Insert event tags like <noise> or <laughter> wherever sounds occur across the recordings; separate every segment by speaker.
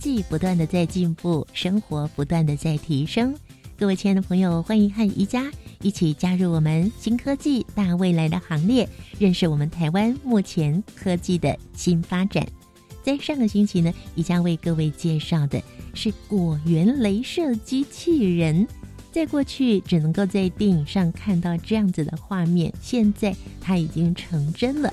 Speaker 1: 技不断的在进步，生活不断的在提升。各位亲爱的朋友，欢迎和宜家一起加入我们新科技大未来的行列，认识我们台湾目前科技的新发展。在上个星期呢，宜家为各位介绍的是果园镭射机器人。在过去只能够在电影上看到这样子的画面，现在它已经成真了。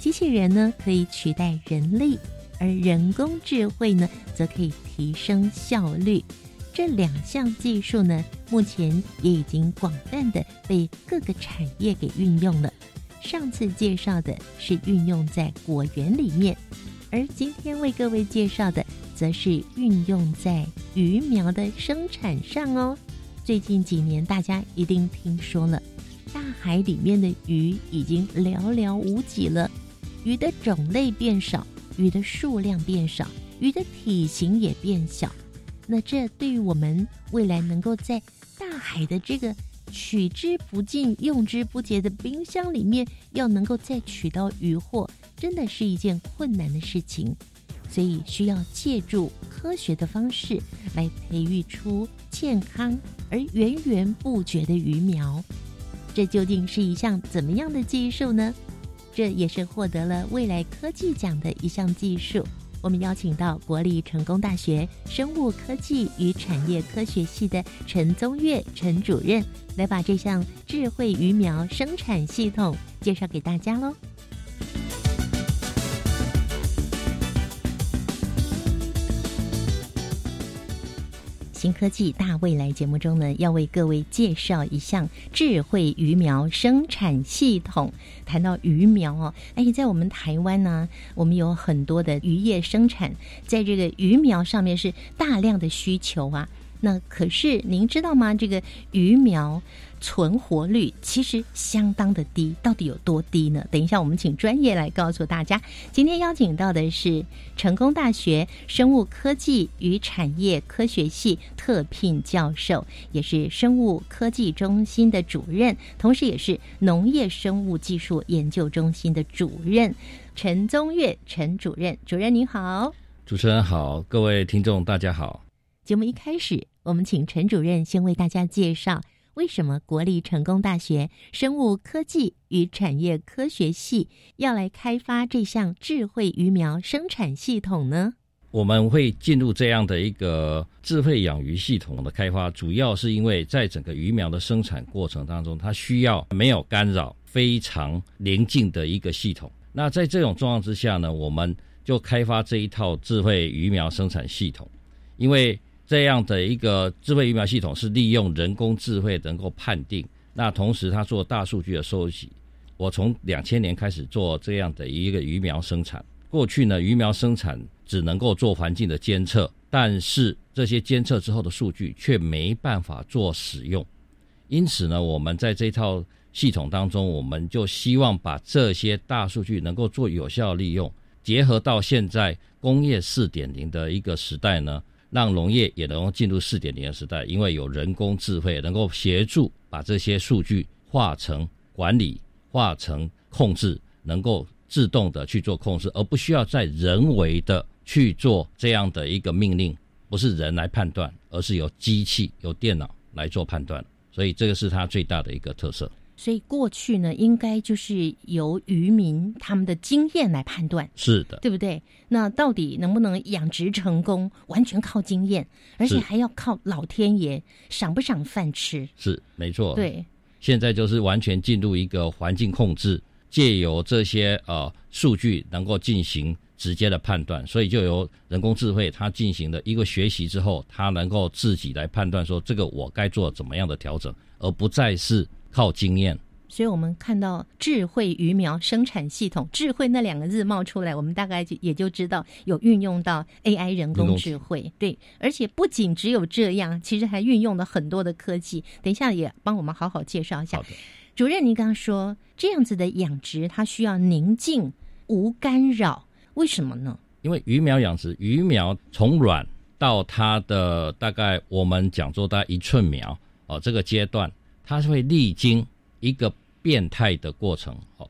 Speaker 1: 机器人呢，可以取代人力。而人工智慧呢，则可以提升效率。这两项技术呢，目前也已经广泛的被各个产业给运用了。上次介绍的是运用在果园里面，而今天为各位介绍的，则是运用在鱼苗的生产上哦。最近几年，大家一定听说了，大海里面的鱼已经寥寥无几了，鱼的种类变少。鱼的数量变少，鱼的体型也变小，那这对于我们未来能够在大海的这个取之不尽、用之不竭的冰箱里面，要能够再取到鱼货，真的是一件困难的事情。所以需要借助科学的方式来培育出健康而源源不绝的鱼苗。这究竟是一项怎么样的技术呢？这也是获得了未来科技奖的一项技术。我们邀请到国立成功大学生物科技与产业科学系的陈宗岳陈主任，来把这项智慧鱼苗生产系统介绍给大家喽。新科技大未来节目中呢，要为各位介绍一项智慧鱼苗生产系统。谈到鱼苗哦，哎，在我们台湾呢，我们有很多的渔业生产，在这个鱼苗上面是大量的需求啊。那可是您知道吗？这个鱼苗。存活率其实相当的低，到底有多低呢？等一下，我们请专业来告诉大家。今天邀请到的是成功大学生物科技与产业科学系特聘教授，也是生物科技中心的主任，同时也是农业生物技术研究中心的主任陈宗岳陈主任。主任您好，
Speaker 2: 主持人好，各位听众大家好。
Speaker 1: 节目一开始，我们请陈主任先为大家介绍。为什么国立成功大学生物科技与产业科学系要来开发这项智慧鱼苗生产系统呢？
Speaker 2: 我们会进入这样的一个智慧养鱼系统的开发，主要是因为在整个鱼苗的生产过程当中，它需要没有干扰、非常宁静的一个系统。那在这种状况之下呢，我们就开发这一套智慧鱼苗生产系统，因为。这样的一个智慧鱼苗系统是利用人工智慧能够判定，那同时它做大数据的收集。我从两千年开始做这样的一个鱼苗生产，过去呢鱼苗生产只能够做环境的监测，但是这些监测之后的数据却没办法做使用。因此呢，我们在这套系统当中，我们就希望把这些大数据能够做有效利用，结合到现在工业四点零的一个时代呢。让农业也能够进入四点零的时代，因为有人工智慧能够协助把这些数据化成管理、化成控制，能够自动的去做控制，而不需要再人为的去做这样的一个命令，不是人来判断，而是由机器、由电脑来做判断。所以这个是它最大的一个特色。
Speaker 1: 所以过去呢，应该就是由渔民他们的经验来判断，
Speaker 2: 是的，
Speaker 1: 对不对？那到底能不能养殖成功，完全靠经验，而且还要靠老天爷赏不赏饭吃。
Speaker 2: 是没错，
Speaker 1: 对。
Speaker 2: 现在就是完全进入一个环境控制，借由这些呃数据能够进行直接的判断，所以就由人工智慧它进行的一个学习之后，它能够自己来判断说这个我该做怎么样的调整，而不再是。靠经验，
Speaker 1: 所以我们看到智慧鱼苗生产系统，智慧那两个字冒出来，我们大概就也就知道有运用到 AI 人工智慧。对，而且不仅只有这样，其实还运用了很多的科技。等一下也帮我们好好介绍一下。主任，您刚刚说这样子的养殖，它需要宁静无干扰，为什么呢？
Speaker 2: 因为鱼苗养殖，鱼苗从卵到它的大概我们讲做大概一寸苗哦，这个阶段它是会历经。一个变态的过程，哦，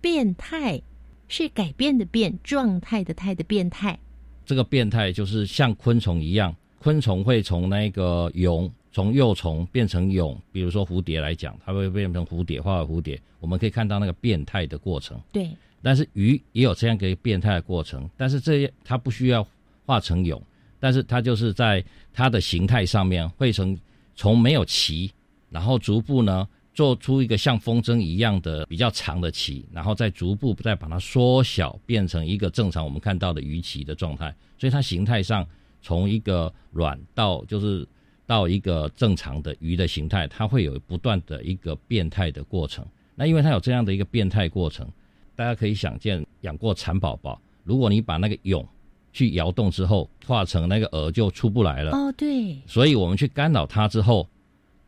Speaker 1: 变态是改变的变，状态的态的变态。
Speaker 2: 这个变态就是像昆虫一样，昆虫会从那个蛹，从幼虫变成蛹。比如说蝴蝶来讲，它会变成蝴蝶，化为蝴蝶。我们可以看到那个变态的过程。
Speaker 1: 对。
Speaker 2: 但是鱼也有这样一个变态的过程，但是这些它不需要化成蛹，但是它就是在它的形态上面会从从没有鳍，然后逐步呢。做出一个像风筝一样的比较长的鳍，然后再逐步再把它缩小，变成一个正常我们看到的鱼鳍的状态。所以它形态上从一个卵到就是到一个正常的鱼的形态，它会有不断的一个变态的过程。那因为它有这样的一个变态过程，大家可以想见，养过蚕宝宝，如果你把那个蛹去摇动之后，化成那个蛾就出不来了。
Speaker 1: 哦，对。
Speaker 2: 所以我们去干扰它之后，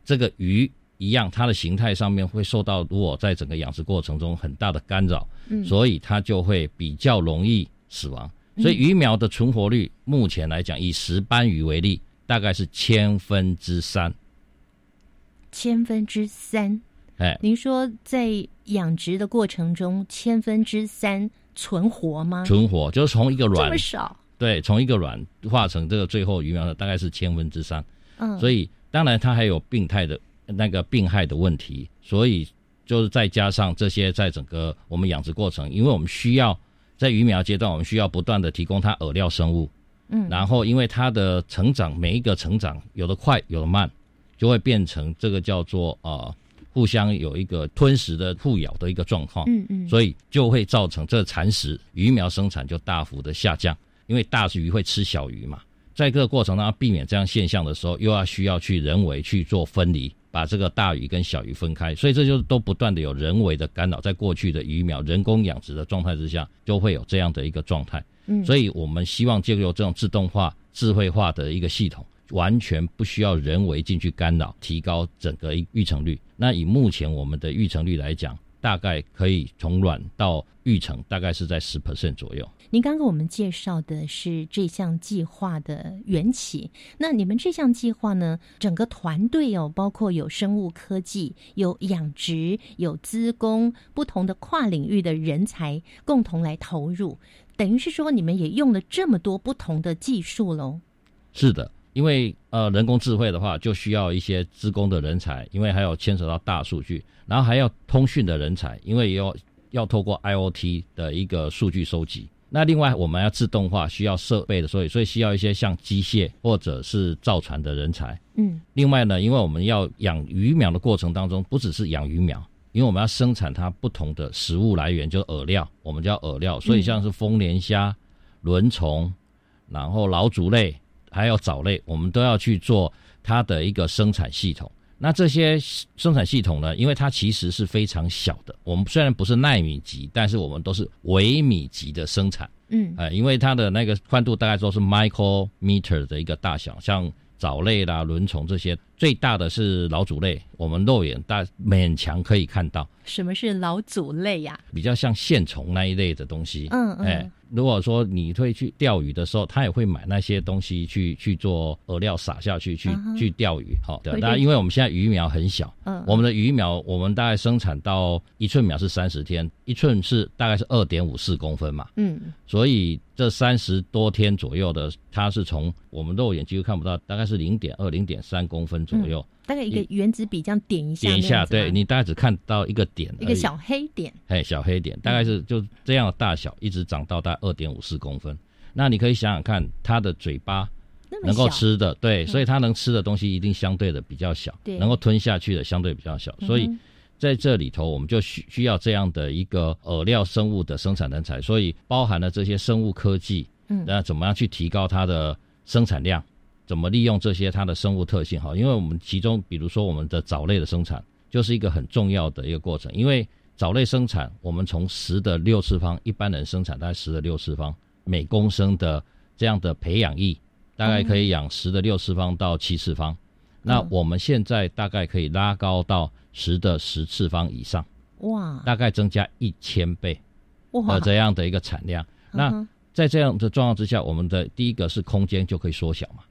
Speaker 2: 这个鱼。一样，它的形态上面会受到如果在整个养殖过程中很大的干扰，嗯，所以它就会比较容易死亡。所以鱼苗的存活率目前来讲，以石斑鱼为例，大概是千分之三。
Speaker 1: 千分之三，
Speaker 2: 哎，
Speaker 1: 您说在养殖的过程中，千分之三存活吗？
Speaker 2: 存活就是从一个卵
Speaker 1: 这么少，
Speaker 2: 对，从一个卵化成这个最后鱼苗的大概是千分之三。
Speaker 1: 嗯，
Speaker 2: 所以当然它还有病态的。那个病害的问题，所以就是再加上这些，在整个我们养殖过程，因为我们需要在鱼苗阶段，我们需要不断的提供它饵料生物，
Speaker 1: 嗯，
Speaker 2: 然后因为它的成长，每一个成长有的快，有的慢，就会变成这个叫做啊，互相有一个吞食的互咬的一个状况，
Speaker 1: 嗯嗯，
Speaker 2: 所以就会造成这蚕食鱼苗生产就大幅的下降，因为大鱼会吃小鱼嘛，在这个过程当中避免这样现象的时候，又要需要去人为去做分离。把这个大鱼跟小鱼分开，所以这就都不断的有人为的干扰，在过去的鱼苗人工养殖的状态之下，就会有这样的一个状态。
Speaker 1: 嗯，
Speaker 2: 所以我们希望借由这种自动化、智慧化的一个系统，完全不需要人为进去干扰，提高整个育成率。那以目前我们的育成率来讲，大概可以从卵到育成，大概是在十 percent 左右。
Speaker 1: 您刚跟我们介绍的是这项计划的缘起，那你们这项计划呢？整个团队哦，包括有生物科技、有养殖、有资工，不同的跨领域的人才共同来投入，等于是说你们也用了这么多不同的技术喽。
Speaker 2: 是的，因为呃人工智慧的话，就需要一些资工的人才，因为还有牵扯到大数据，然后还要通讯的人才，因为要要透过 IOT 的一个数据收集。那另外我们要自动化，需要设备的，所以所以需要一些像机械或者是造船的人才。
Speaker 1: 嗯，
Speaker 2: 另外呢，因为我们要养鱼苗的过程当中，不只是养鱼苗，因为我们要生产它不同的食物来源，就是饵料，我们叫饵料。所以像是丰年虾、轮虫，然后老鼠类，还有藻类，我们都要去做它的一个生产系统。那这些生产系统呢？因为它其实是非常小的。我们虽然不是纳米级，但是我们都是微米级的生产。
Speaker 1: 嗯，
Speaker 2: 呃，因为它的那个宽度大概都是 micrometer 的一个大小，像藻类啦、轮虫这些，最大的是老鼠类，我们肉眼大勉强可以看到。
Speaker 1: 什么是老祖类呀？
Speaker 2: 比较像线虫那一类的东西。
Speaker 1: 嗯嗯。
Speaker 2: 哎。如果说你会去钓鱼的时候，他也会买那些东西去去做饵料撒下去，去去钓鱼。好，那因为我们现在鱼苗很小，
Speaker 1: 嗯，
Speaker 2: 我们的鱼苗我们大概生产到一寸苗是三十天，一寸是大概是二点五四公分嘛，
Speaker 1: 嗯，
Speaker 2: 所以这三十多天左右的，它是从我们肉眼几乎看不到，大概是零点二、零点三公分左右。
Speaker 1: 大概一个原子笔这样点一下，
Speaker 2: 点一下，对你大概只看到一个点，
Speaker 1: 一个小黑点，
Speaker 2: 哎，小黑点，大概是就这样的大小，一直长到大概二点五四公分。那你可以想想看，它的嘴巴能够吃的，对，所以它能吃的东西一定相对的比较小，能够吞下去的相对比较小。所以在这里头，我们就需需要这样的一个饵料生物的生产人才，所以包含了这些生物科技，
Speaker 1: 嗯，
Speaker 2: 那怎么样去提高它的生产量？怎么利用这些它的生物特性？哈，因为我们其中，比如说我们的藻类的生产，就是一个很重要的一个过程，因为藻类生产，我们从十的六次方，一般人生产大概十的六次方每公升的这样的培养液，大概可以养十的六次方到七次方。那我们现在大概可以拉高到十的十次方以上，
Speaker 1: 哇，
Speaker 2: 大概增加一千倍
Speaker 1: 哇
Speaker 2: 的，这样的一个产量。那在这样的状况之下，我们的第一个是空间就可以缩小嘛，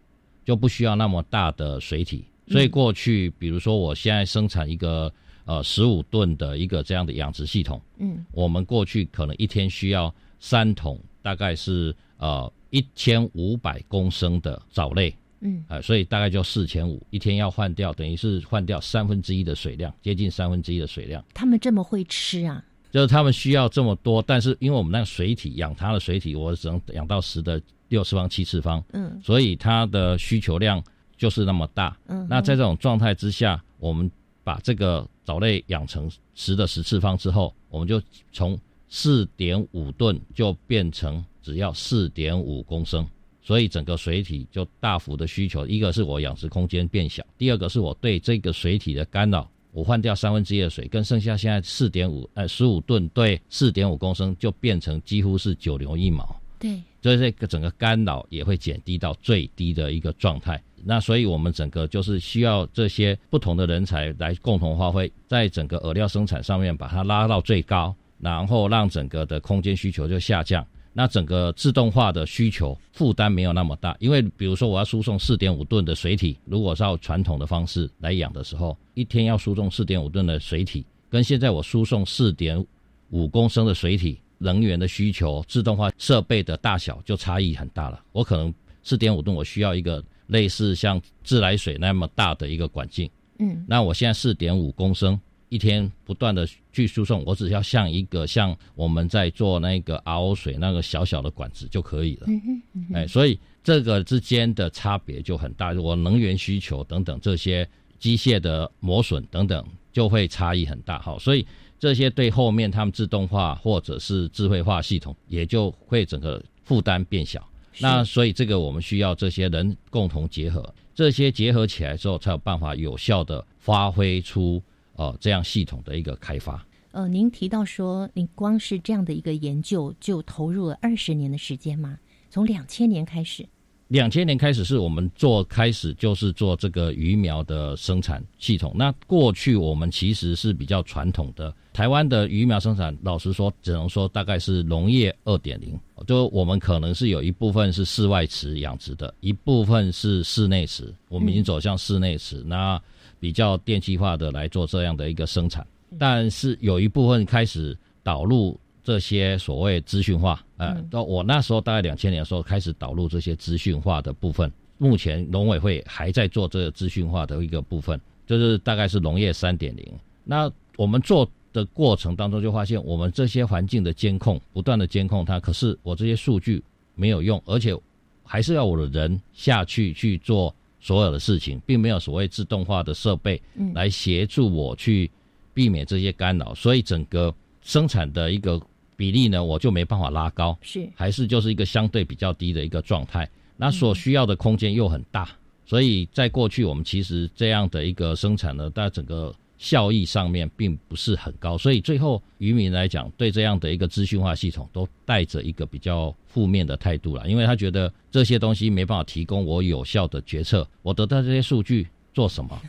Speaker 2: 就不需要那么大的水体。所以过去，比如说我现在生产一个呃十五吨的一个这样的养殖系统，
Speaker 1: 嗯
Speaker 2: 我们过去可能一天需要三桶，大概是呃一千五百公升的藻类，
Speaker 1: 嗯
Speaker 2: 呃，所以大概就四千五，一天要换掉，等于是换掉三分之一的水量，接近三分之一的水量。
Speaker 1: 他们这么会吃啊？
Speaker 2: 就是他们需要这么多，但是因为我们那个水体养它的水体，我只能养到十的六次方、七次方，
Speaker 1: 嗯
Speaker 2: 所以它的需求量就是那么大。
Speaker 1: 嗯，
Speaker 2: 那在这种状态之下，我们把这个藻类养成十的十次方之后，我们就从四点五吨就变成只要四点五公升，所以整个水体就大幅的需求。一个是我养殖空间变小，第二个是我对这个水体的干扰。我换掉三分之一的水，跟剩下现在四点五呃十五吨对四点五公升，就变成几乎是九牛一毛。
Speaker 1: 对，
Speaker 2: 所以这个整个干扰也会减低到最低的一个状态。那所以我们整个就是需要这些不同的人才来共同发挥，在整个饵料生产上面把它拉到最高，然后让整个的空间需求就下降。那整个自动化的需求负担没有那么大，因为比如说我要输送四点五吨的水体，如果是要传统的方式来养的时候，一天要输送四点五吨的水体，跟现在我输送四点五公升的水体，能源的需求、自动化设备的大小就差异很大了。我可能四点五吨，我需要一个类似像自来水那么大的一个管径，
Speaker 1: 嗯
Speaker 2: 那我现在四点五公升，一天不断的去输送，我只要像一个像我们在做那个 RO 水那个小小的管子就可以了。
Speaker 1: 嗯哼嗯哼
Speaker 2: 哎，所以这个之间的差别就很大，我能源需求等等这些机械的磨损等等就会差异很大。好，所以这些对后面他们自动化或者是智慧化系统也就会整个负担变小。那所以这个我们需要这些人共同结合，这些结合起来之后，才有办法有效的发挥出呃这样系统的一个开发。
Speaker 1: 呃，您提到说，你光是这样的一个研究就投入了二十年的时间吗？从两千年开始，
Speaker 2: 两千年开始是我们做开始就是做这个鱼苗的生产系统。那过去我们其实是比较传统的，台湾的鱼苗生产，老实说，只能说大概是农业二点零。就我们可能是有一部分是室外池养殖的，一部分是室内池。我们已经走向室内池，那比较电气化的来做这样的一个生产。但是有一部分开始导入这些所谓资讯化，呃，到我那时候大概两千年的时候开始导入这些资讯化的部分。目前农委会还在做这个资讯化的一个部分，就是大概是农业三点零。那我们做的过程当中就发现，我们这些环境的监控，不断的监控它，可是我这些数据没有用，而且还是要我的人下去去做所有的事情，并没有所谓自动化的设备
Speaker 1: 嗯。
Speaker 2: 来协助我去避免这些干扰，所以整个生产的一个比例呢，我就没办法拉高，
Speaker 1: 是。
Speaker 2: 还是就是一个相对比较低的一个状态。那所需要的空间又很大，所以在过去我们其实这样的一个生产呢，在整个效益上面并不是很高，所以最后渔民来讲，对这样的一个资讯化系统都带着一个比较负面的态度了，因为他觉得这些东西没办法提供我有效的决策，我得到这些数据做什么？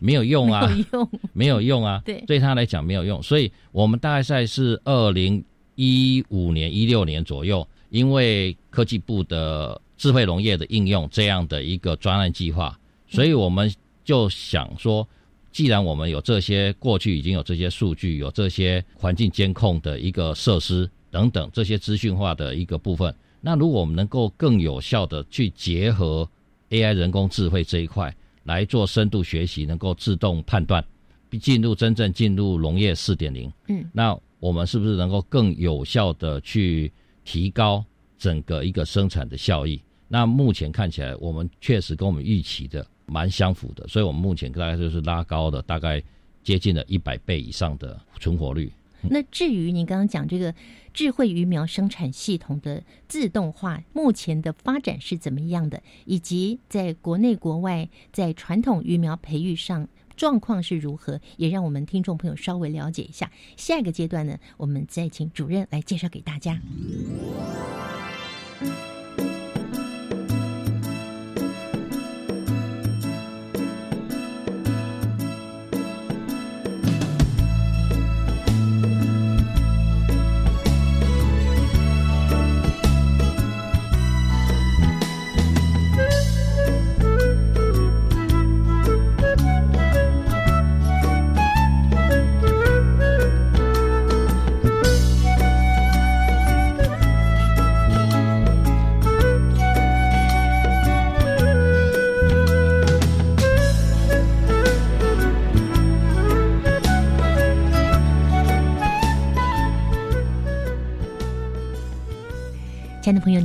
Speaker 2: 没有用啊，
Speaker 1: 没有用，
Speaker 2: 没有用啊，
Speaker 1: 对
Speaker 2: 对他来讲没有用，所以我们大概在是二零一五年、一六年左右，因为科技部的智慧农业的应用这样的一个专案计划，所以我们就想说，既然我们有这些过去已经有这些数据，有这些环境监控的一个设施等等这些资讯化的一个部分，那如果我们能够更有效的去结合 AI 人工智慧这一块来做深度学习，能够自动判断，进入真正进入农业四点零，
Speaker 1: 嗯，
Speaker 2: 那我们是不是能够更有效的去提高整个一个生产的效益？那目前看起来，我们确实跟我们预期的蛮相符的，所以我们目前大概就是拉高的，大概接近了一百倍以上的存活率。
Speaker 1: 那至于您刚刚讲这个智慧鱼苗生产系统的自动化，目前的发展是怎么样的？以及在国内国外在传统鱼苗培育上，状况是如何，也让我们听众朋友稍微了解一下。下一个阶段呢，我们再请主任来介绍给大家。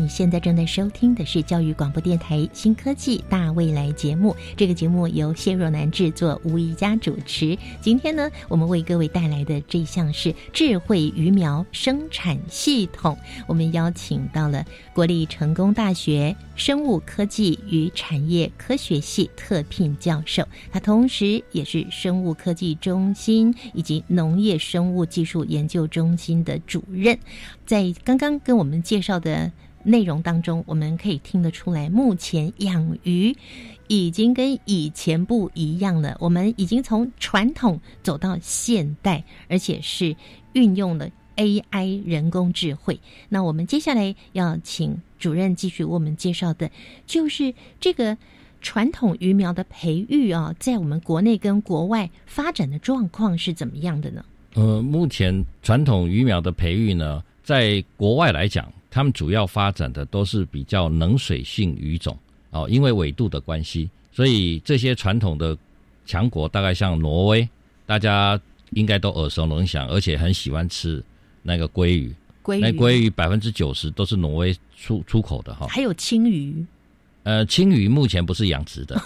Speaker 1: 现在正在收听的是教育广播电台新科技大未来节目。这个节目由谢若楠制作，吴怡佳主持。今天呢，我们为各位带来的这项是智慧鱼苗生产系统。我们邀请到了国立成功大学生物科技与产业科学系特聘教授，他同时也是生物科技中心以及农业生物技术研究中心的主任。在刚刚跟我们介绍的内容当中，我们可以听得出来，目前养鱼已经跟以前不一样了。我们已经从传统走到现代，而且是运用了 AI 人工智慧。那我们接下来要请主任继续为我们介绍的，就是这个传统鱼苗的培育啊，在我们国内跟国外发展的状况是怎么样的呢？
Speaker 2: 呃，目前传统鱼苗的培育呢？在国外来讲，他们主要发展的都是比较冷水性鱼种哦，因为纬度的关系，所以这些传统的强国，大概像挪威，大家应该都耳熟能详，而且很喜欢吃那个鲑鱼。
Speaker 1: 鲑鱼，
Speaker 2: 那鲑鱼百分之九十都是挪威出出口的哈。
Speaker 1: 还有青鱼。
Speaker 2: 呃，青鱼目前不是养殖的，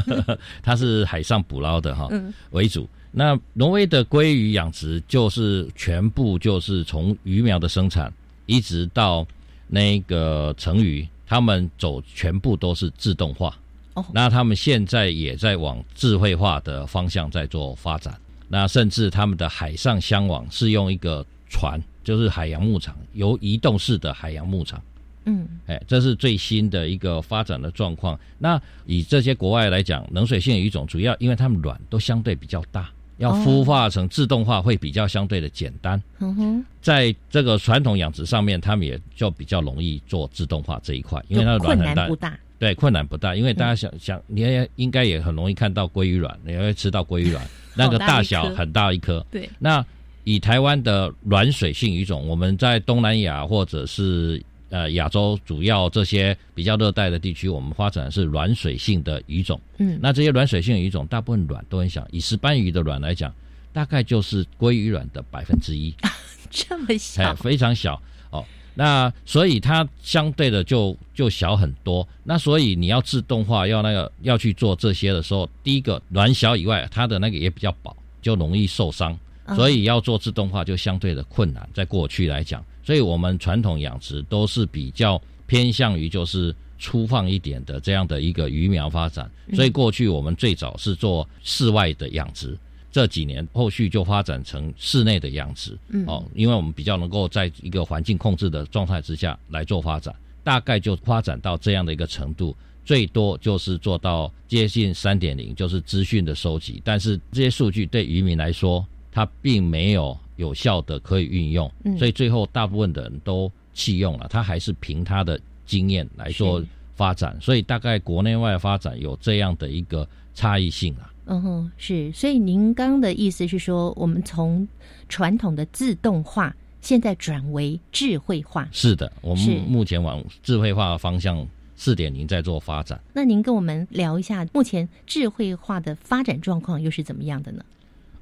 Speaker 2: <laughs> 它是海上捕捞的哈为主。那挪威的鲑鱼养殖就是全部就是从鱼苗的生产，一直到那个成鱼，他们走全部都是自动化。哦，那他们现在也在往智慧化的方向在做发展。那甚至他们的海上箱网是用一个船，就是海洋牧场，由移动式的海洋牧场。
Speaker 1: 嗯，
Speaker 2: 哎，这是最新的一个发展的状况。那以这些国外来讲，冷水性鱼种主要因为它们卵都相对比较大。要孵化成自动化会比较相对的简单，
Speaker 1: 嗯哼，
Speaker 2: 在这个传统养殖上面，他们也就比较容易做自动化这一块，因为它的
Speaker 1: 卵很大，
Speaker 2: 对，困难不大，因为大家想想，你也应该也很容易看到鲑鱼卵，你会吃到鲑鱼卵，<laughs> 那个大小很大一颗，
Speaker 1: 对。
Speaker 2: 那以台湾的软水性鱼种，我们在东南亚或者是。呃，亚洲主要这些比较热带的地区，我们发展的是软水性的鱼种。
Speaker 1: 嗯，
Speaker 2: 那这些软水性鱼种，大部分卵都很小。以石斑鱼的卵来讲，大概就是鲑鱼卵的百分之一，<laughs>
Speaker 1: 这么小，
Speaker 2: 非常小哦。那所以它相对的就就小很多。那所以你要自动化，要那个要去做这些的时候，第一个卵小以外，它的那个也比较薄，就容易受伤。所以要做自动化就相对的困难，在过去来讲。所以我们传统养殖都是比较偏向于就是粗放一点的这样的一个鱼苗发展，所以过去我们最早是做室外的养殖，这几年后续就发展成室内的养殖，嗯。哦，因为我们比较能够在一个环境控制的状态之下来做发展，大概就发展到这样的一个程度，最多就是做到接近三点零，就是资讯的收集，但是这些数据对渔民来说，它并没有。有效的可以运用，嗯所以最后大部分的人都弃用了。他还是凭他的经验来做发展，所以大概国内外发展有这样的一个差异性啊。
Speaker 1: 嗯哼，是。所以您刚的意思是说，我们从传统的自动化，现在转为智慧化。
Speaker 2: 是的，我们目前往智慧化的方向四点零在做发展。
Speaker 1: 那您跟我们聊一下，目前智慧化的发展状况又是怎么样的呢？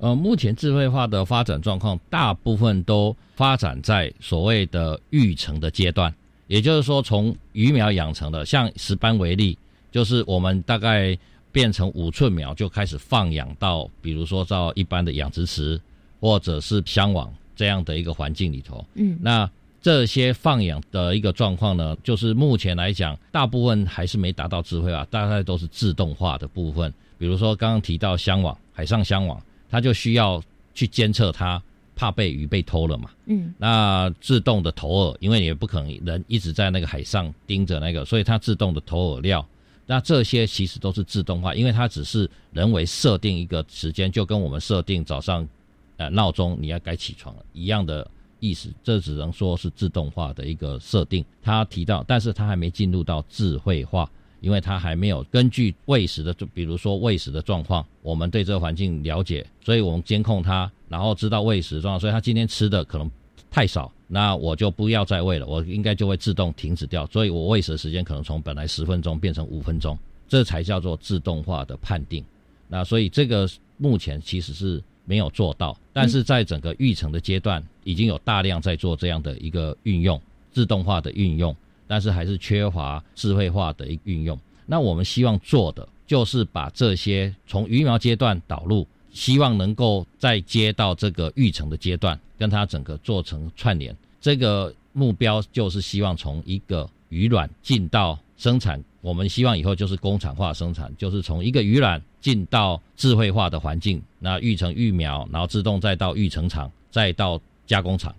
Speaker 2: 呃，目前智慧化的发展状况，大部分都发展在所谓的育成的阶段，也就是说，从鱼苗养成的，像石斑为例，就是我们大概变成五寸苗就开始放养到，比如说到一般的养殖池或者是箱网这样的一个环境里头。
Speaker 1: 嗯，
Speaker 2: 那这些放养的一个状况呢，就是目前来讲，大部分还是没达到智慧化，大概都是自动化的部分。比比如说刚刚提到箱网，海上箱网，它就需要去监测它，怕被鱼被偷了嘛。
Speaker 1: 嗯，
Speaker 2: 那自动的投饵，因为你也不可能人一直在那个海上盯着那个，所以它自动的投饵料。那这些其实都是自动化，因为它只是人为设定一个时间，就跟我们设定早上呃闹钟你要该起床了一样的意思。这只能说是自动化的一个设定。他提到，但是他还没进入到智慧化。因为它还没有根据喂食的，就比如说喂食的状况，我们对这个环境了解，所以我们监控它，然后知道喂食状况，所以它今天吃的可能太少，那我就不要再喂了，我应该就会自动停止掉，所以我喂食的时间可能从本来十分钟变成五分钟，这才叫做自动化的判定。那所以这个目前其实是没有做到，但是在整个育成的阶段，已经有大量在做这样的一个运用，自动化的运用。但是还是缺乏智慧化的一运用。那我们希望做的就是把这些从鱼苗阶段导入，希望能够再接到这个育成的阶段，跟它整个做成串联。这个目标就是希望从一个鱼卵进到生产，我们希望以后就是工厂化生产，就是从一个鱼卵进到智慧化的环境，那育成育苗，然后自动再到育成厂，再到加工厂，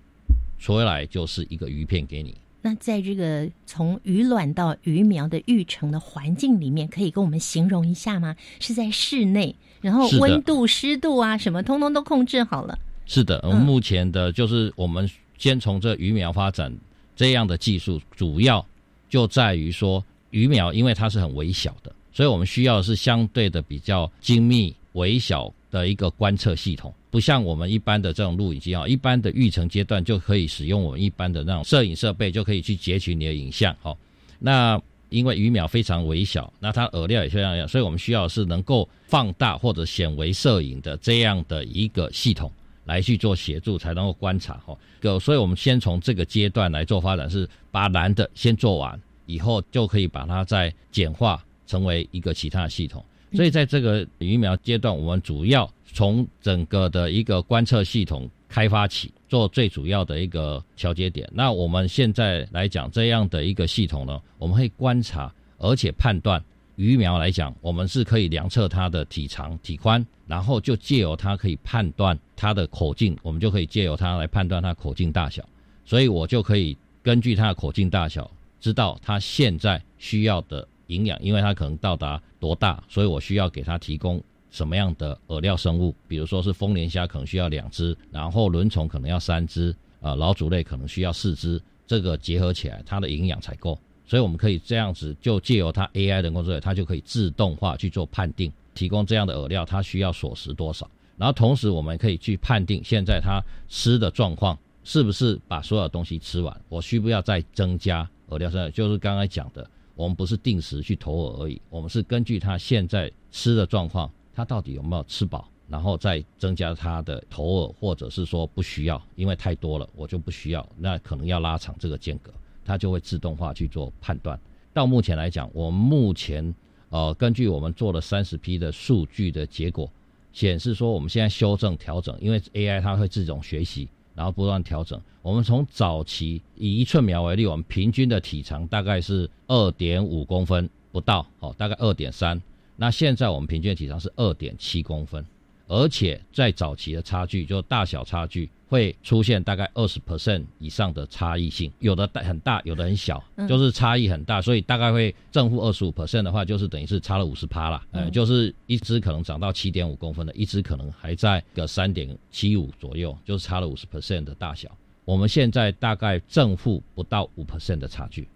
Speaker 2: 出来就是一个鱼片给你。
Speaker 1: 那在这个从鱼卵到鱼苗的育成的环境里面，可以跟我们形容一下吗？是在室内，然后温度、湿度啊，什么通通都控制好了。
Speaker 2: 是的，我们目前的就是我们先从这鱼苗发展这样的技术，主要就在于说鱼苗，因为它是很微小的，所以我们需要是相对的比较精密、微小的一个观测系统。不像我们一般的这种录影机啊，一般的育成阶段就可以使用我们一般的那种摄影设备，就可以去截取你的影像。哦，那因为鱼苗非常微小，那它饵料也非常小，所以我们需要是能够放大或者显微摄影的这样的一个系统来去做协助，才能够观察。哈，个，所以我们先从这个阶段来做发展，是把蓝的先做完，以后就可以把它再简化成为一个其他的系统。所以在这个鱼苗阶段，我们主要从整个的一个观测系统开发起，做最主要的一个调节点。那我们现在来讲这样的一个系统呢，我们会观察而且判断鱼苗来讲，我们是可以量测它的体长、体宽，然后就借由它可以判断它的口径，我们就可以借由它来判断它口径大小。所以我就可以根据它的口径大小，知道它现在需要的。营养，因为它可能到达多大，所以我需要给它提供什么样的饵料生物，比如说是丰年虾可能需要两只，然后轮虫可能要三只，啊，老鼠类可能需要四只，这个结合起来它的营养才够，所以我们可以这样子就借由它 AI 人工智能，它就可以自动化去做判定，提供这样的饵料它需要锁食多少，然后同时我们可以去判定现在它吃的状况是不是把所有东西吃完，我需不要再增加饵料生，就是刚刚讲的。我们不是定时去投饵而已，我们是根据它现在吃的状况，它到底有没有吃饱，然后再增加它的投饵，或者是说不需要，因为太多了，我就不需要，那可能要拉长这个间隔，它就会自动化去做判断。到目前来讲，我们目前呃根据我们做了三十批的数据的结果显示说，我们现在修正调整，因为 AI 它会自动学习。然后不断调整。我们从早期以一寸苗为例，我们平均的体长大概是二点五公分不到，哦，大概二点三。那现在我们平均的体长是二点七公分。而且在早期的差距，就大小差距会出现大概二十 percent 以上的差异性，有的大很大，有的很小，就是差异很大，所以大概会正负二十五 percent 的话，就是等于是差了五十趴啦。呃，就是一只可能长到七点五公分的，一只可能还在个三点七五左右，就是差了五十 percent 的大小。我们现在大概正负不到五 percent 的差距。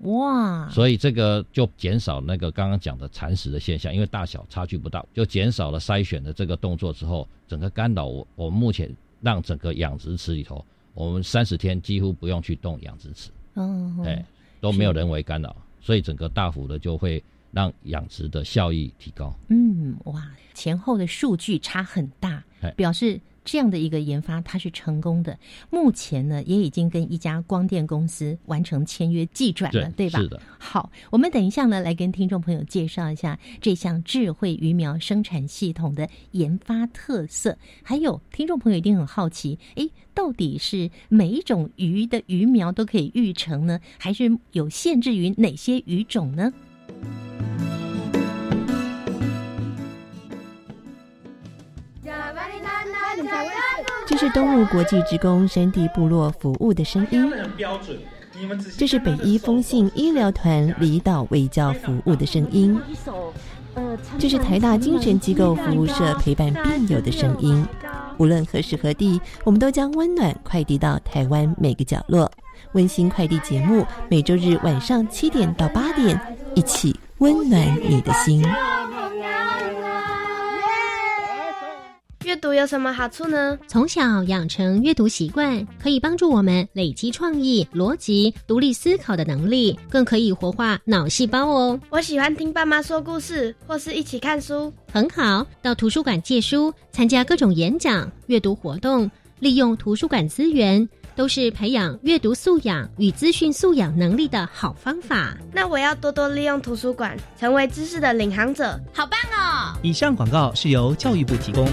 Speaker 1: 哇！
Speaker 2: 所以这个就减少那个刚刚讲的蚕食的现象，因为大小差距不大，就减少了筛选的这个动作之后，整个干扰我我们目前让整个养殖池里头，我们三十天几乎不用去动养殖池，
Speaker 1: 哦，
Speaker 2: 哎，都没有人为干扰，所以整个大幅的就会让养殖的效益提高。
Speaker 1: 嗯，哇，前后的数据差很大，表示。这样的一个研发，它是成功的。目前呢，也已经跟一家光电公司完成签约寄转了，对吧？
Speaker 2: 是的。
Speaker 1: 好，我们等一下呢，来跟听众朋友介绍一下这项智慧鱼苗生产系统的研发特色。还有，听众朋友一定很好奇，诶，到底是每一种鱼的鱼苗都可以育成呢，还是有限制于哪些鱼种呢？
Speaker 3: 这是东吴国际职工山地部落服务的声音。这是北医风信医疗团离岛卫教服务的声音。这是台大精神机构服务社陪伴病友的声音。无论何时何地，我们都将温暖快递到台湾每个角落。温馨快递节目每周日晚上七点到八点，一起温暖你的心。
Speaker 4: 阅读有什么好处呢？
Speaker 5: 从小养成阅读习惯，可以帮助我们累积创意、逻辑、独立思考的能力，更可以活化脑细胞哦。
Speaker 4: 我喜欢听爸妈说故事，或是一起看书。
Speaker 5: 很好，到图书馆借书，参加各种演讲、阅读活动，利用图书馆资源，都是培养阅读素养与资讯素养能力的好方法。
Speaker 4: 那我要多多利用图书馆，成为知识的领航者。
Speaker 5: 好棒哦！
Speaker 6: 以上广告是由教育部提供。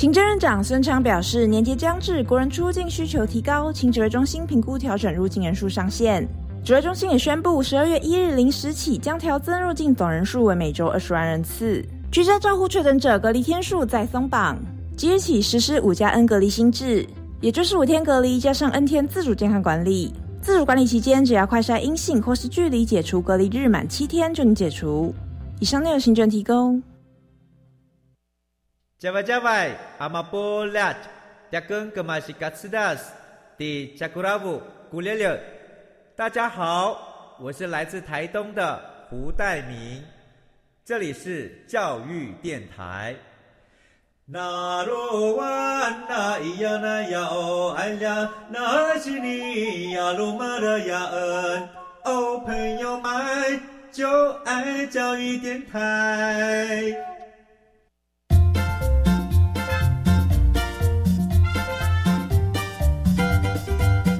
Speaker 7: 行政院长孙昌表示，年节将至，国人出境需求提高，请指挥中心评估调整入境人数上限。指挥中心也宣布，十二月一日零时起，将调增入境总人数为每周二十万人次。居家照护确诊者隔离天数再松绑，即日起实施五加 N 隔离新制，也就是五天隔离加上 N 天自主健康管理。自主管理期间，只要快筛阴性或是距离解除隔离日满七天，就能解除。以上内容行政提供。
Speaker 8: 加外加外，阿玛波拉，扎根格玛西卡斯达斯，的加古拉布古列列。大家好，我是来自台东的胡代明，这里是教育电台。那罗哇那咿呀那呀哦哎呀，那是你呀鲁玛的呀恩哦，朋友们就爱教育电台。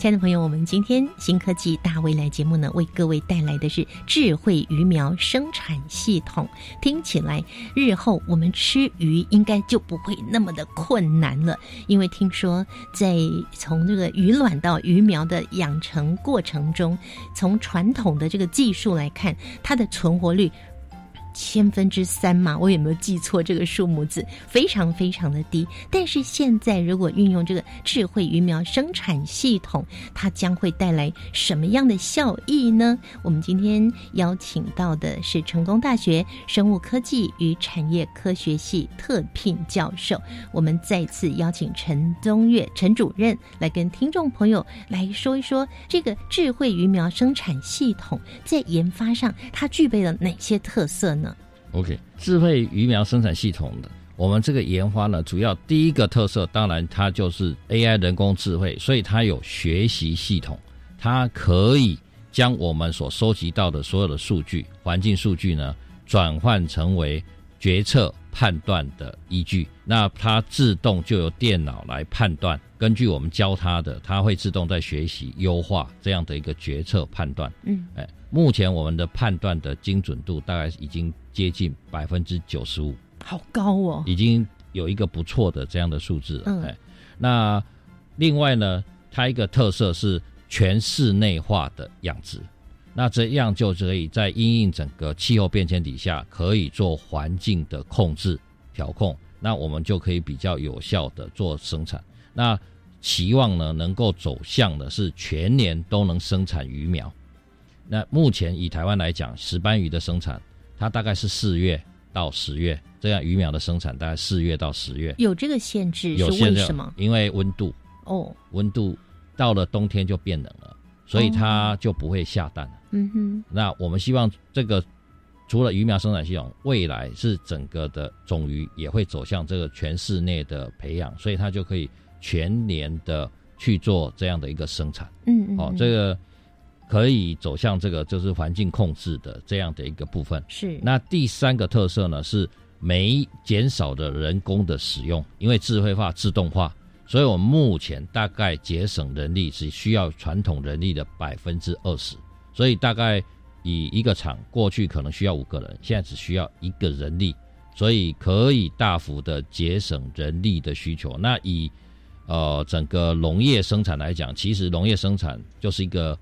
Speaker 1: 亲爱的朋友，我们今天新科技大未来节目呢，为各位带来的是智慧鱼苗生产系统。听起来，日后我们吃鱼应该就不会那么的困难了，因为听说在从这个鱼卵到鱼苗的养成过程中，从传统的这个技术来看，它的存活率。千分之三嘛，我有没有记错这个数目字？非常非常的低。但是现在如果运用这个智慧鱼苗生产系统，它将会带来什么样的效益呢？我们今天邀请到的是成功大学生物科技与产业科学系特聘教授。我们再次邀请陈宗岳陈主任来跟听众朋友来说一说这个智慧鱼苗生产系统在研发上它具备了哪些特色呢
Speaker 2: ？OK，智慧鱼苗生产系统的，我们这个研发呢，主要第一个特色，当然它就是 AI 人工智慧，所以它有学习系统，它可以将我们所收集到的所有的数据、环境数据呢，转换成为决策判断的依据。那它自动就由电脑来判断，根据我们教它的，它会自动在学习优化这样的一个决策判断。嗯，哎，目前我们的判断的精准度大概已经。接近百分之九十五，
Speaker 1: 好高哦！
Speaker 2: 已经有一个不错的这样的数字了。哎，那另外呢，它一个特色是全室内化的养殖，那这样就可以在因应整个气候变迁底下，可以做环境的控制调控，那我们就可以比较有效的做生产。那期望呢，能够走向的是全年都能生产鱼苗。那目前以台湾来讲，石斑鱼的生产。它大概是四月到十月，这样鱼苗的生产大概四月到十月。
Speaker 1: 有这个限制
Speaker 2: 有
Speaker 1: 为什么？
Speaker 2: 因为温度哦，温度到了冬天就变冷了，所以它就不会下蛋了。嗯哼。那我们希望这个除了鱼苗生产系统，未来是整个的种鱼也会走向这个全室内的培养，所以它就可以全年的去做这样的一个生产。嗯嗯。哦，这个。可以走向这个就是环境控制的这样的一个部分。
Speaker 1: 是。
Speaker 2: 那第三个特色呢是没减少的人工的使用，因为智慧化、自动化，所以我们目前大概节省人力只需要传统人力的百分之二十。所以大概以一个厂过去可能需要五个人，现在只需要一个人力所以可以大幅的节省人力的需求。那以呃整个农业生产来讲，其实农业生产就是一个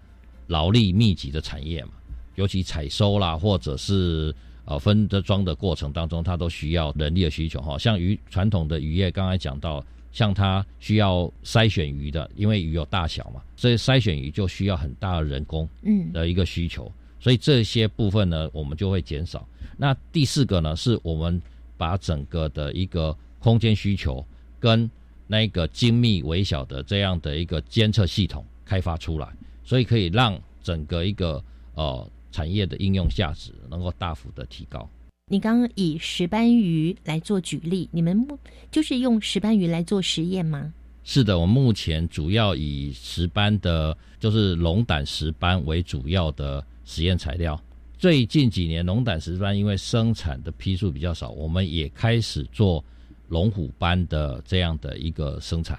Speaker 2: 劳力密集的产业嘛，尤其采收啦，或者是呃分的装的过程当中，它都需要人力的需求哈。像鱼传统的渔业，刚才讲到，像它需要筛选鱼的，因为鱼有大小嘛，所以筛选鱼就需要很大的人工
Speaker 1: 嗯
Speaker 2: 的一个需求。所以这些部分呢，我们就会减少。那第四个呢，是我们把整个的一个空间需求跟那个精密微小的这样的一个监测系统开发出来，所以可以让整个一个呃产业的应用价值能够大幅的提高。
Speaker 1: 你刚刚以石斑鱼来做举例，你们目就是用石斑鱼来做实验吗？
Speaker 2: 是的，我们目前主要以石斑的，就是龙胆石斑为主要的实验材料。最近几年，龙胆石斑因为生产的批数比较少，我们也开始做龙虎斑的这样的一个生产。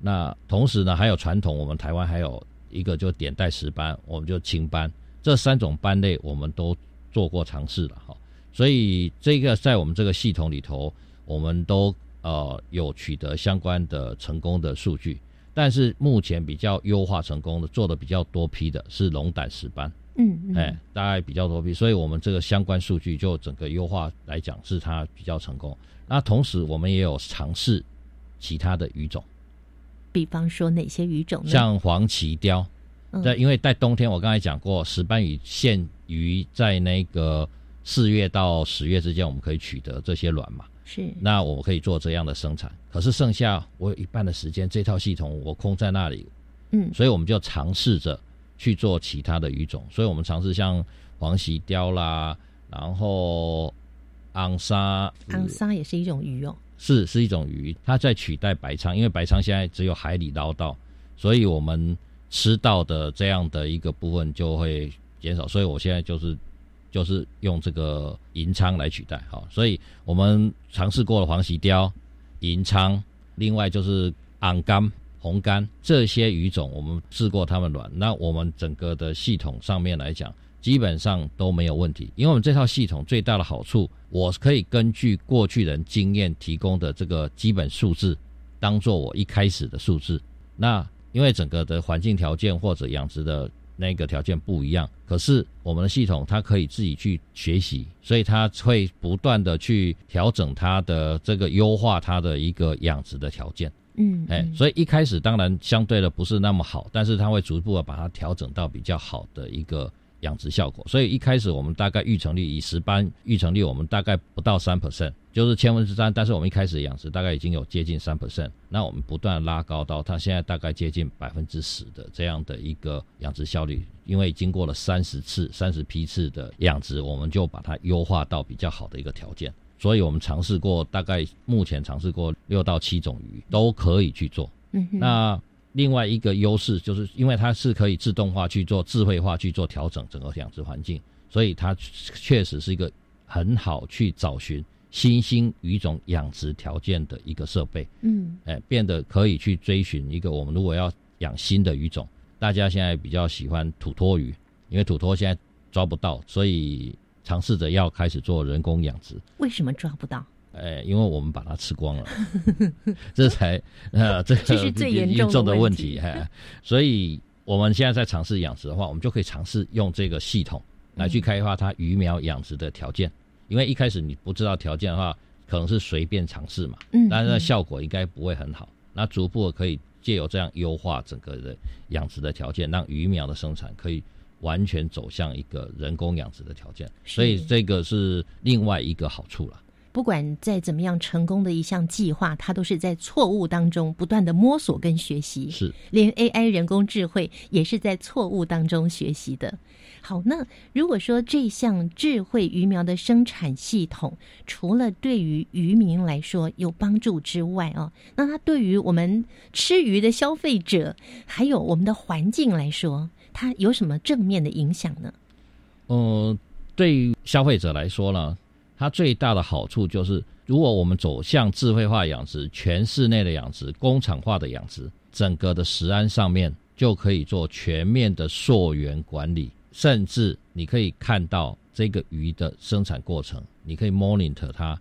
Speaker 2: 那同时呢，还有传统，我们台湾还有一个就点带石斑，我们就青斑，这三种斑类我们都做过尝试了哈。所以这个在我们这个系统里头，我们都呃有取得相关的成功的数据。但是目前比较优化成功的、做的比较多批的是龙胆石斑，
Speaker 1: 嗯嗯，
Speaker 2: 哎，大概比较多批，所以我们这个相关数据就整个优化来讲是它比较成功。那同时我们也有尝试其他的鱼种，
Speaker 1: 比方说哪些鱼种呢？
Speaker 2: 像黄鳍鲷，
Speaker 1: 嗯
Speaker 2: 因为在冬天，我刚才讲过，石斑鱼限于在那个四月到十月之间，我们可以取得这些卵嘛。
Speaker 1: 是
Speaker 2: 那我们可以做这样的生产，可是剩下我有一半的时间，这套系统我空在那里，
Speaker 1: 嗯
Speaker 2: 所以我们就尝试着去做其他的鱼种，所以我们尝试像黄鳍鲷啦，然后昂沙，
Speaker 1: 昂沙也是一种鱼哦。
Speaker 2: 是是一种鱼，它在取代白鲳，因为白鲳现在只有海里捞到，所以我们吃到的这样的一个部分就会减少，所以我现在就是就是用这个银鲳来取代，好，所以我们尝试过了黄鳍鲷、银鲳，另外就是昂干、红干这些鱼种，我们试过它们卵，那我们整个的系统上面来讲，基本上都没有问题，因为我们这套系统最大的好处，我可以根据过去人经验提供的这个基本数字，当做我一开始的数字。那因为整个的环境条件或者养殖的那个条件不一样，可是我们的系统它可以自己去学习，所以它会不断的去调整它的这个优化它的一个养殖的条件。
Speaker 1: 嗯，
Speaker 2: 哎，
Speaker 1: 嗯
Speaker 2: 所以一开始当然相对的不是那么好，但是它会逐步的把它调整到比较好的一个养殖效果。所以一开始我们大概育成率以石斑育成率，我们大概不到三 percent，就是千分之三，但是我们一开始养殖大概已经有接近三 percent，那我们不断拉高到它现在大概接近百分之十的这样的一个养殖效率。因为经过了三十次、三十批次的养殖，我们就把它优化到比较好的一个条件。所以我们尝试过，大概目前尝试过六到七种鱼都可以去做。
Speaker 1: 嗯哼
Speaker 2: 那另外一个优势就是，因为它是可以自动化去做、智慧化去做调整整个养殖环境，所以它确实是一个很好去找寻新兴鱼种养殖条件的一个设备。
Speaker 1: 嗯
Speaker 2: 哎，变得可以去追寻一个我们如果要养新的鱼种，大家现在比较喜欢土托鱼，因为土托现在抓不到，所以尝试着要开始做人工养殖。
Speaker 1: 为什么抓不到？
Speaker 2: 哎，因为我们把它吃光了，<laughs> 这才呃这个
Speaker 1: 最严重的问题
Speaker 2: 问题。哎，所以我们现在在尝试养殖的话，我们就可以尝试用这个系统来去开发它鱼苗养殖的条件。因为一开始你不知道条件的话，可能是随便尝试嘛，
Speaker 1: 嗯
Speaker 2: 但是
Speaker 1: 嗯
Speaker 2: 效果应该不会很好。那逐步地可以借由这样优化整个的养殖的条件，让鱼苗的生产可以完全走向一个人工养殖的条件。所以这个是另外一个好处了。
Speaker 1: 不管再怎么样成功的一项计划，它都是在错误当中不断的摸索跟学习。
Speaker 2: 是，
Speaker 1: 连 AI 人工智慧也是在错误当中学习的。好，那如果说这项智慧鱼苗的生产系统，除了对于渔民来说有帮助之外哦，那它对于我们吃鱼的消费者，还有我们的环境来说，它有什么正面的影响呢？
Speaker 2: 嗯，对于消费者来说呢，它最大的好处就是，如果我们走向智慧化养殖、全室内的养殖、工厂化的养殖，整个的食安上面就可以做全面的溯源管理，甚至你可以看到这个鱼的生产过程，你可以 monitor 它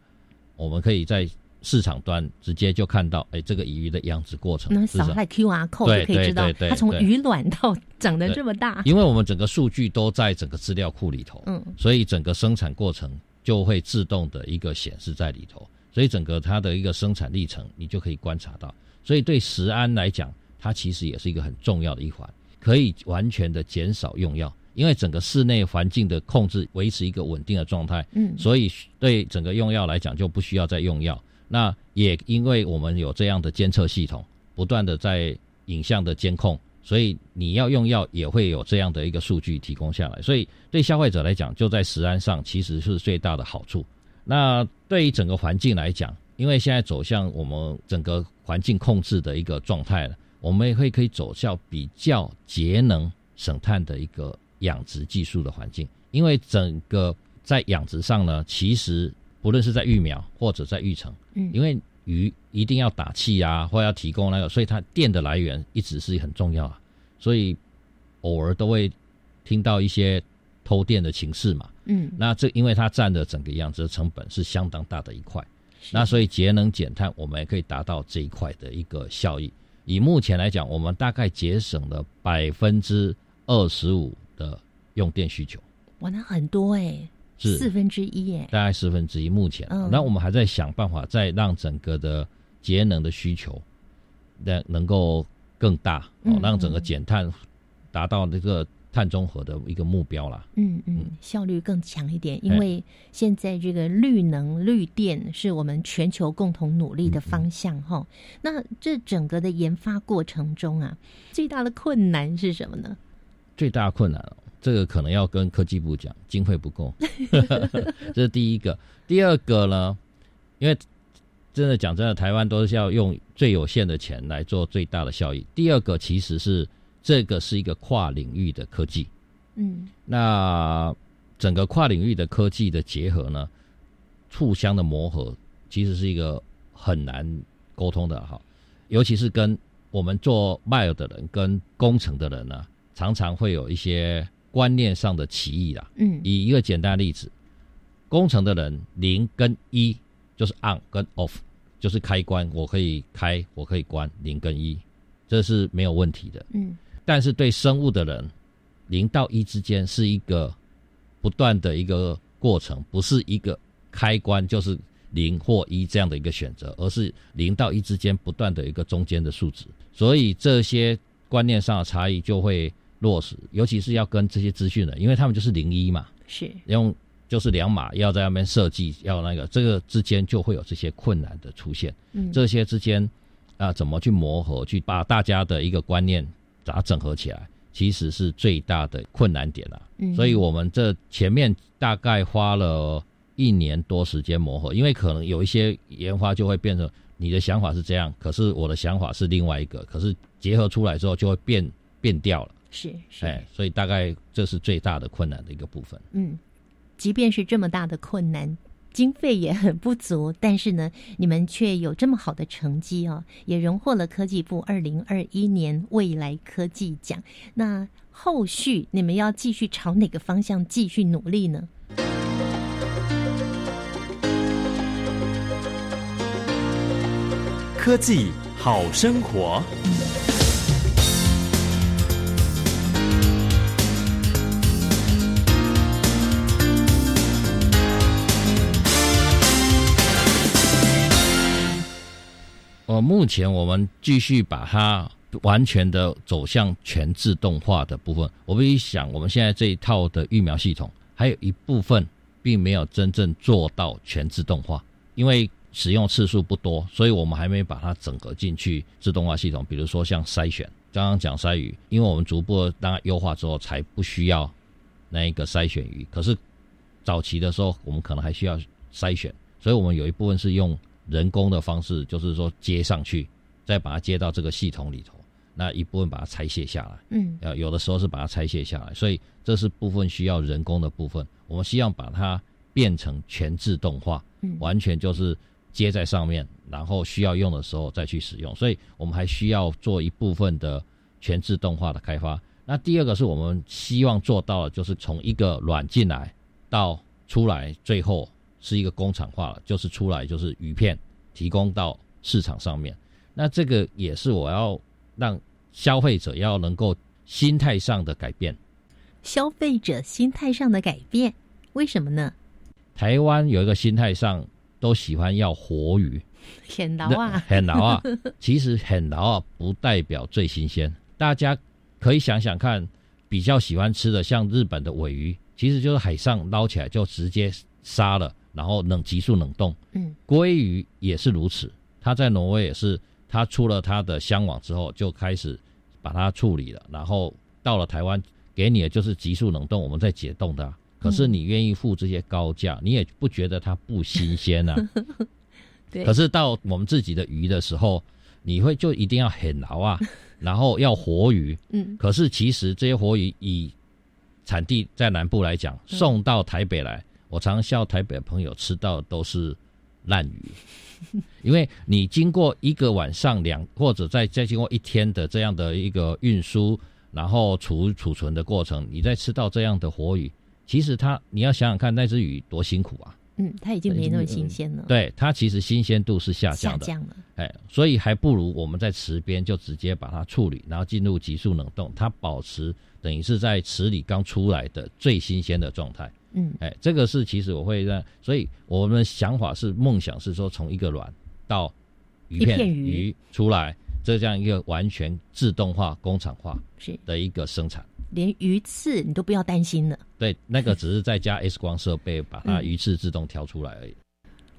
Speaker 2: 我们可以在市场端直接就看到，哎，这个鱼的养殖过程，
Speaker 1: 能扫来 Q R code 就可以知道它从鱼卵到长得这么大。
Speaker 2: 因为我们整个数据都在整个资料库里头，嗯，所以整个生产过程就会自动的一个显示在里头，所以整个它的一个生产历程你就可以观察到。所以对食安来讲，它其实也是一个很重要的一环，可以完全的减少用药。因为整个室内环境的控制维持一个稳定的状态，嗯，所以对整个用药来讲就不需要再用药。那也因为我们有这样的监测系统，不断的在影像的监控，所以你要用药也会有这样的一个数据提供下来。所以对消费者来讲，就在食安上其实是最大的好处。那对于整个环境来讲，因为现在走向我们整个环境控制的一个状态了，我们也会可以走向比较节能省碳的一个。养殖技术的环境，因为整个在养殖上呢，其实不论是在育苗或者在育成，嗯，因为鱼一定要打气啊，或要提供那个，所以它电的来源一直是很重要啊，所以偶尔都会听到一些偷电的情势嘛，嗯，那这因为它占的整个养殖成本是相当大的一块，那所以节能减碳，我们也可以达到这一块的一个效益。以目前来讲，我们大概节省了百分之二十五。的用电需求，
Speaker 1: 哇，那很多哎，
Speaker 2: 是
Speaker 1: 四分之一耶，
Speaker 2: 大概四分之一。目前，嗯那我们还在想办法，再让整个的节能的需求，那能够更大哦，让整个减碳达到那个碳中和的一个目标啦。
Speaker 1: 嗯嗯，效率更强一点，因为现在这个绿能绿电是我们全球共同努力的方向哈。那这整个的研发过程中啊，最大的困难是什么呢？
Speaker 2: 最大困难，这个可能要跟科技部讲，经费不够，<laughs> <laughs> 这是第一个。第二个呢，因为真的讲真的，台湾都是要用最有限的钱来做最大的效益。第二个其实是这个是一个跨领域的科技，嗯，那整个跨领域的科技的结合呢，互相的磨合，其实是一个很难沟通的哈，尤其是跟我们做卖的人跟工程的人呢。常常会有一些观念上的歧义啦。嗯，以一个简单的例子，工程的人零跟一就是 on 跟 off，就是开关，我可以开，我可以关，零跟一，这是没有问题的。嗯，但是对生物的人，零到一之间是一个不断的一个过程，不是一个开关就是零或一这样的一个选择，而是零到一之间不断的一个中间的数值。所以这些观念上的差异就会。落实，尤其是要跟这些资讯的，因为他们就是零一嘛，
Speaker 1: 是
Speaker 2: 用就是两码要在那边设计，要那个这个之间就会有这些困难的出现。嗯，这些之间啊，怎么去磨合，去把大家的一个观念把它整合起来，其实是最大的困难点了。嗯，所以我们这前面大概花了一年多时间磨合，因为可能有一些研发就会变成你的想法是这样，可是我的想法是另外一个，可是结合出来之后就会变变掉了。
Speaker 1: 是是，
Speaker 2: 哎，所以大概这是最大的困难的一个部分。
Speaker 1: 嗯，即便是这么大的困难，经费也很不足，但是呢，你们却有这么好的成绩哦，也荣获了科技部二零二一年未来科技奖。那后续你们要继续朝哪个方向继续努力呢？
Speaker 9: 科技好生活。
Speaker 2: 呃，目前我们继续把它完全的走向全自动化的部分。我必须想，我们现在这一套的疫苗系统，还有一部分并没有真正做到全自动化，因为使用次数不多，所以我们还没把它整合进去自动化系统。比如说像筛选，刚刚讲筛鱼，因为我们逐步当它优化之后，才不需要那一个筛选鱼。可是早期的时候，我们可能还需要筛选，所以我们有一部分是用。人工的方式就是说接上去，再把它接到这个系统里头，那一部分把它拆卸下来。嗯，呃，有的时候是把它拆卸下来，所以这是部分需要人工的部分。我们希望把它变成全自动化，嗯，完全就是接在上面，然后需要用的时候再去使用。所以我们还需要做一部分的全自动化的开发。那第二个是我们希望做到的，就是从一个软进来到出来，最后是一个工厂化了，就是出来就是鱼片提供到市场上面。那这个也是我要让消费者要能够心态上的改变。
Speaker 1: 消费者心态上的改变，为什么呢？
Speaker 2: 台湾有一个心态上都喜欢要活鱼，
Speaker 1: 很老啊，
Speaker 2: 很老啊。其实很老啊，不代表最新鲜。大家可以想想看，比较喜欢吃的像日本的尾鱼，其实就是海上捞起来就直接杀了，然后冷急速冷冻。
Speaker 1: 嗯，
Speaker 2: 鲑鱼也是如此，它在挪威也是，它出了它的箱网之后就开始把它处理了，然后到了台湾给你的就是急速冷冻，我们再解冻的。可是你愿意付这些高价，你也不觉得它不新鲜啊？<laughs>
Speaker 1: 对。
Speaker 2: 可是到我们自己的鱼的时候，你会就一定要很牢啊，<laughs> 然后要活鱼。
Speaker 1: 嗯。
Speaker 2: 可是其实这些活鱼以产地在南部来讲，送到台北来，我常笑台北朋友吃到都是烂鱼，<laughs> 因为你经过一个晚上两或者再再经过一天的这样的一个运输，然后储储存的过程，你再吃到这样的活鱼。其实它，你要想想看，那只鱼多辛苦啊！
Speaker 1: 嗯，它已经没那么新鲜了。
Speaker 2: 对，它其实新鲜度是下降的。
Speaker 1: 下降了。
Speaker 2: 哎，所以还不如我们在池边就直接把它处理，然后进入急速冷冻，它保持等于是在池里刚出来的最新鲜的状态。
Speaker 1: 嗯，
Speaker 2: 哎，这个是其实我会让，所以我们想法是梦想是说，从一个卵到鱼片鱼出来，这样一个完全自动化、工厂化
Speaker 1: 是
Speaker 2: 的一个生产。
Speaker 1: 连鱼刺你都不要担心了。
Speaker 2: 对，那个只是在加 X 光设备把它鱼刺自动挑出来而已。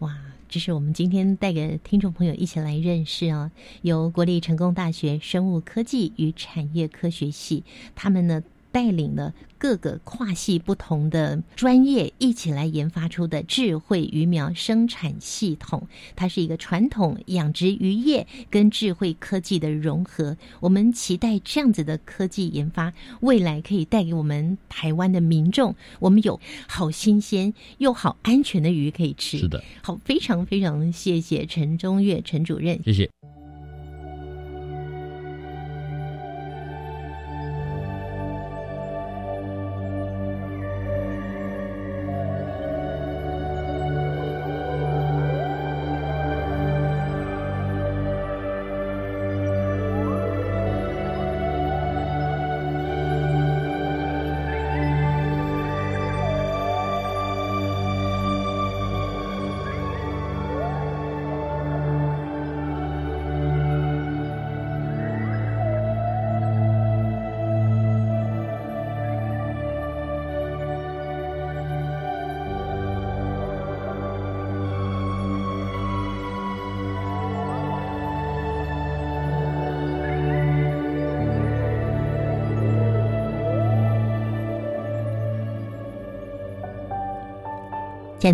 Speaker 1: 哇，这是我们今天带给听众朋友一起来认识啊，由国立成功大学生物科技与产业科学系他们呢。带领了各个跨系不同的专业一起来研发出的智慧鱼苗生产系统，它是一个传统养殖渔业跟智慧科技的融合。我们期待这样子的科技研发，未来可以带给我们台湾的民众，我们有好新鲜又好安全的鱼可以吃。
Speaker 2: 是的，
Speaker 1: 好，非常非常谢谢陈中岳陈主任，
Speaker 2: 谢谢。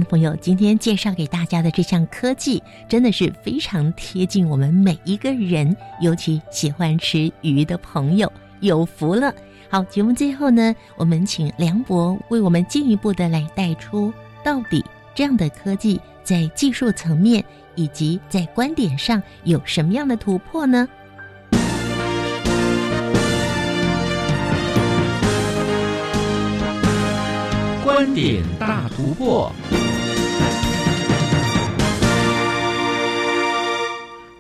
Speaker 1: 朋友，今天介绍给大家的这项科技，真的是非常贴近我们每一个人，尤其喜欢吃鱼的朋友有福了。好，节目最后呢，我们请梁博为我们进一步的来带出，到底这样的科技在技术层面以及在观点上有什么样的突破呢？
Speaker 9: 观点大突破，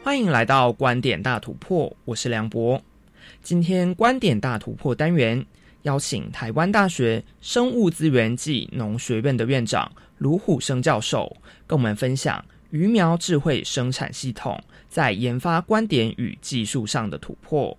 Speaker 10: 欢迎来到观点大突破，我是梁博。今天观点大突破单元邀请台湾大学生物资源暨农学院的院长卢虎生教授，跟我们分享鱼苗智慧生产系统在研发观点与技术上的突破。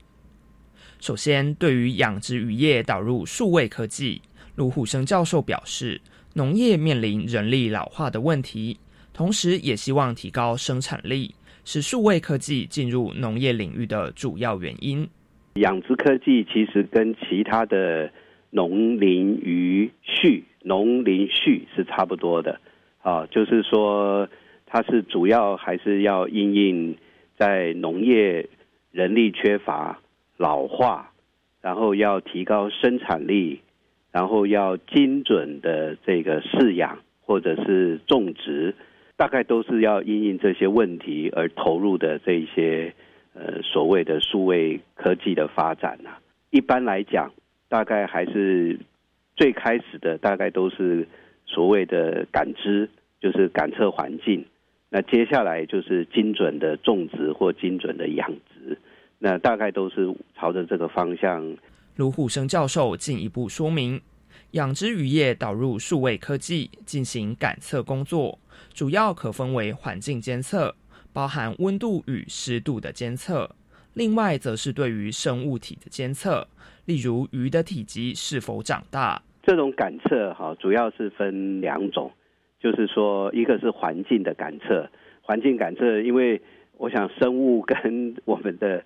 Speaker 10: 首先，对于养殖渔业导入数位科技。卢虎生教授表示，农业面临人力老化的问题，同时也希望提高生产力，是数位科技进入农业领域的主要原因。
Speaker 11: 养殖科技其实跟其他的农林渔畜、农林畜是差不多的，啊，就是说它是主要还是要应应在农业人力缺乏、老化，然后要提高生产力。然后要精准的这个饲养或者是种植，大概都是要因应这些问题而投入的这些呃所谓的数位科技的发展呐。一般来讲，大概还是最开始的大概都是所谓的感知，就是感测环境。那接下来就是精准的种植或精准的养殖，那大概都是朝着这个方向。
Speaker 10: 卢虎生教授进一步说明，养殖渔业导入数位科技进行感测工作，主要可分为环境监测，包含温度与湿度的监测；另外则是对于生物体的监测，例如鱼的体积是否长大。
Speaker 11: 这种感测哈，主要是分两种。就是说，一个是环境的感测，环境感测，因为我想生物跟 <laughs> 我们的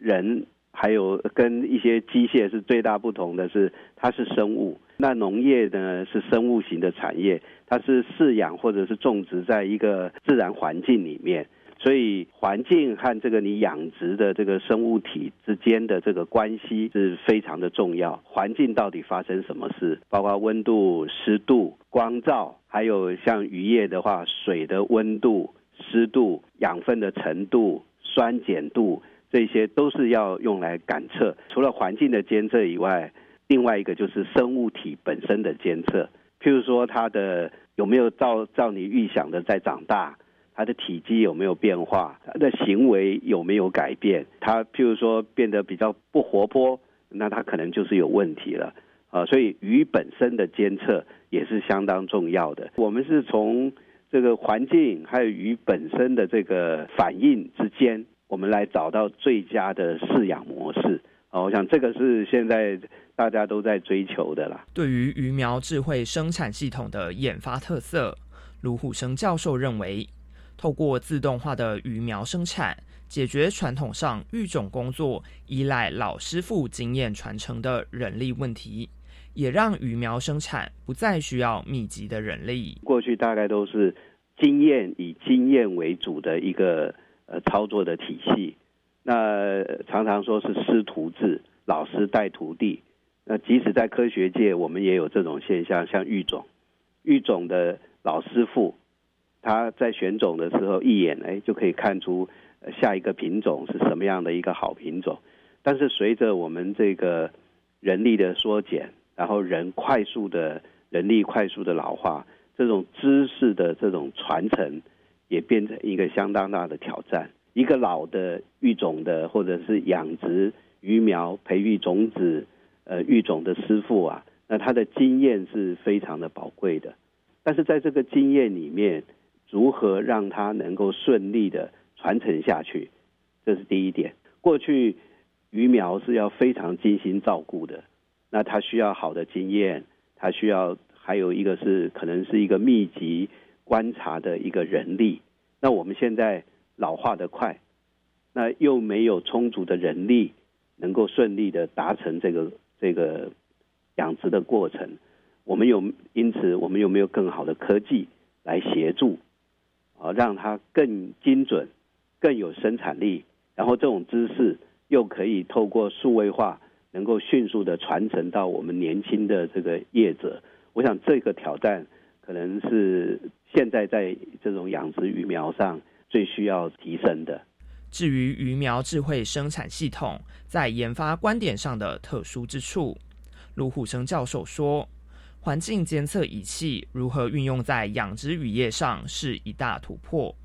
Speaker 11: 人还有跟一些机械是最大不同的是，它是生物。那农业呢是生物型的产业，它是饲养或者是种植在一个自然环境里面。所以环境和这个你养殖的这个生物体之间的这个关系是非常的重要。环境到底发生什么事？包括温度、湿度、光照，还有像渔业的话，水的温度、湿度、养分的程度、酸碱度，这些都是要用来感测。除了环境的监测以外，另外一个就是生物体本身的监测。譬如说，它的有没有照照你预想的在长大？它的体积有没有变化？它的行为有没有改变？它譬如说变得比较不活泼，那它可能就是有问题了啊。所以鱼本身的监测也是相当重要的。我们是从这个环境还有鱼本身的这个反应之间，我们来找到最佳的饲养模式啊。我想这个是现在大家都在追求的啦。
Speaker 10: 对于鱼苗智慧生产系统的研发特色，卢虎生教授认为。透过自动化的鱼苗生产，解决传统上育种工作依赖老师傅经验传承的人力问题，也让鱼苗生产不再需要密集的人力。
Speaker 11: 过去大概都是经验以经验为主的一个呃操作的体系，那常常说是师徒制，老师带徒弟。那即使在科学界，我们也有这种现象，像育种，育种的老师傅。他在选种的时候，一眼哎就可以看出下一个品种是什么样的一个好品种。但是随着我们这个人力的缩减，然后人快速的人力快速的老化，这种知识的这种传承也变成一个相当大的挑战。一个老的育种的或者是养殖鱼苗、培育种子、呃育种的师傅啊，那他的经验是非常的宝贵的。但是在这个经验里面，如何让他能够顺利的传承下去，这是第一点。过去鱼苗是要非常精心照顾的，那它需要好的经验，它需要还有一个是可能是一个密集观察的一个人力。那我们现在老化的快，那又没有充足的人力能够顺利的达成这个这个养殖的过程。我们有因此，我们有没有更好的科技来协助？啊，让它更精准、更有生产力，然后这种知识又可以透过数位化，能够迅速的传承到我们年轻的这个业者。我想这个挑战可能是现在在这种养殖鱼苗上最需要提升的。
Speaker 10: 至于鱼苗智慧生产系统在研发观点上的特殊之处，卢虎生教授说。环境监测仪器如何运用在养殖渔业上是一大突破。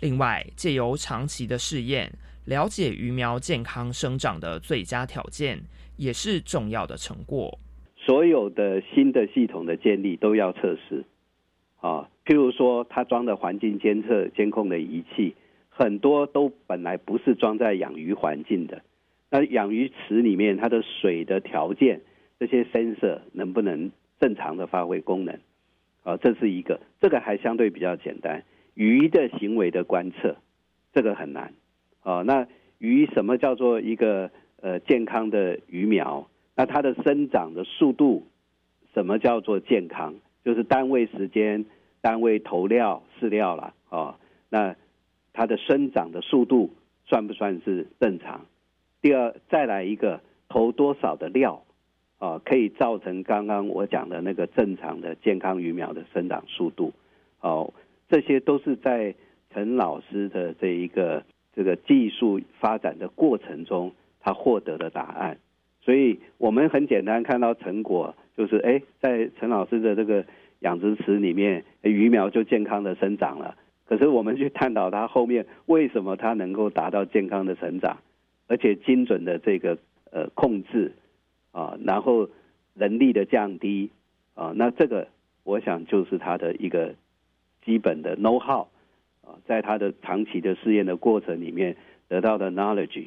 Speaker 10: 另外，借由长期的试验，了解鱼苗健康生长的最佳条件，也是重要的成果。
Speaker 11: 所有的新的系统的建立都要测试啊，譬如说，它装的环境监测监控的仪器，很多都本来不是装在养鱼环境的。那养鱼池里面，它的水的条件，这些 sensor 能不能？正常的发挥功能，啊，这是一个，这个还相对比较简单。鱼的行为的观测，这个很难，啊，那鱼什么叫做一个呃健康的鱼苗？那它的生长的速度，什么叫做健康？就是单位时间、单位投料饲料了，啊，那它的生长的速度算不算是正常？第二，再来一个投多少的料？啊，可以造成刚刚我讲的那个正常的健康鱼苗的生长速度。哦，这些都是在陈老师的这一个这个技术发展的过程中，他获得的答案。所以我们很简单看到成果，就是哎，在陈老师的这个养殖池里面，鱼苗就健康的生长了。可是我们去探讨它后面为什么它能够达到健康的成长，而且精准的这个呃控制啊，然后人力的降低啊，那这个我想就是它的一个基本的 know how 啊，在它的长期的试验的过程里面得到的 knowledge，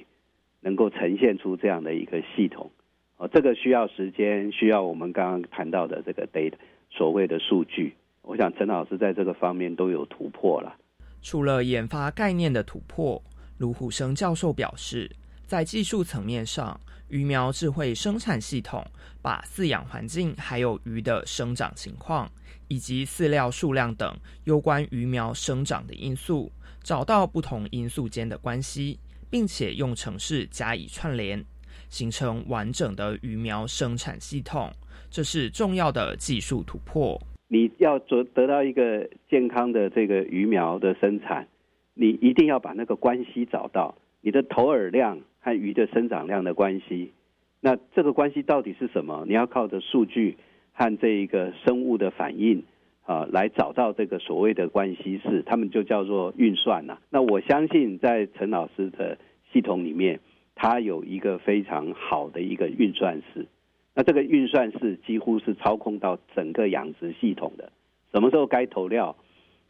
Speaker 11: 能够呈现出这样的一个系统啊，这个需要时间，需要我们刚刚谈到的这个 data 所谓的数据。我想陈老师在这个方面都有突破了。
Speaker 10: 除了研发概念的突破，卢虎生教授表示，在技术层面上，鱼苗智慧生产系统把饲养环境、还有鱼的生长情况以及饲料数量等有关鱼苗生长的因素，找到不同因素间的关系，并且用程式加以串联，形成完整的鱼苗生产系统。这是重要的技术突破。
Speaker 11: 你要得得到一个健康的这个鱼苗的生产，你一定要把那个关系找到，你的投饵量和鱼的生长量的关系。那这个关系到底是什么？你要靠着数据和这一个生物的反应啊，来找到这个所谓的关系式，他们就叫做运算呐。那我相信在陈老师的系统里面，他有一个非常好的一个运算式。那这个运算式几乎是操控到整个养殖系统的，什么时候该投料，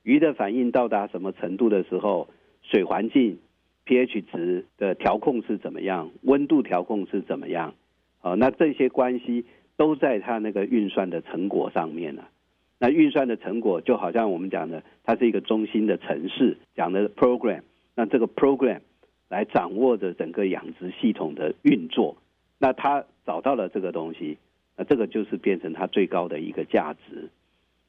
Speaker 11: 鱼的反应到达什么程度的时候，水环境 pH 值的调控是怎么样，温度调控是怎么样，啊，那这些关系都在它那个运算的成果上面呢。那运算的成果就好像我们讲的，它是一个中心的城市讲的 program，那这个 program 来掌握着整个养殖系统的运作，那它。找到了这个东西，那这个就是变成它最高的一个价值。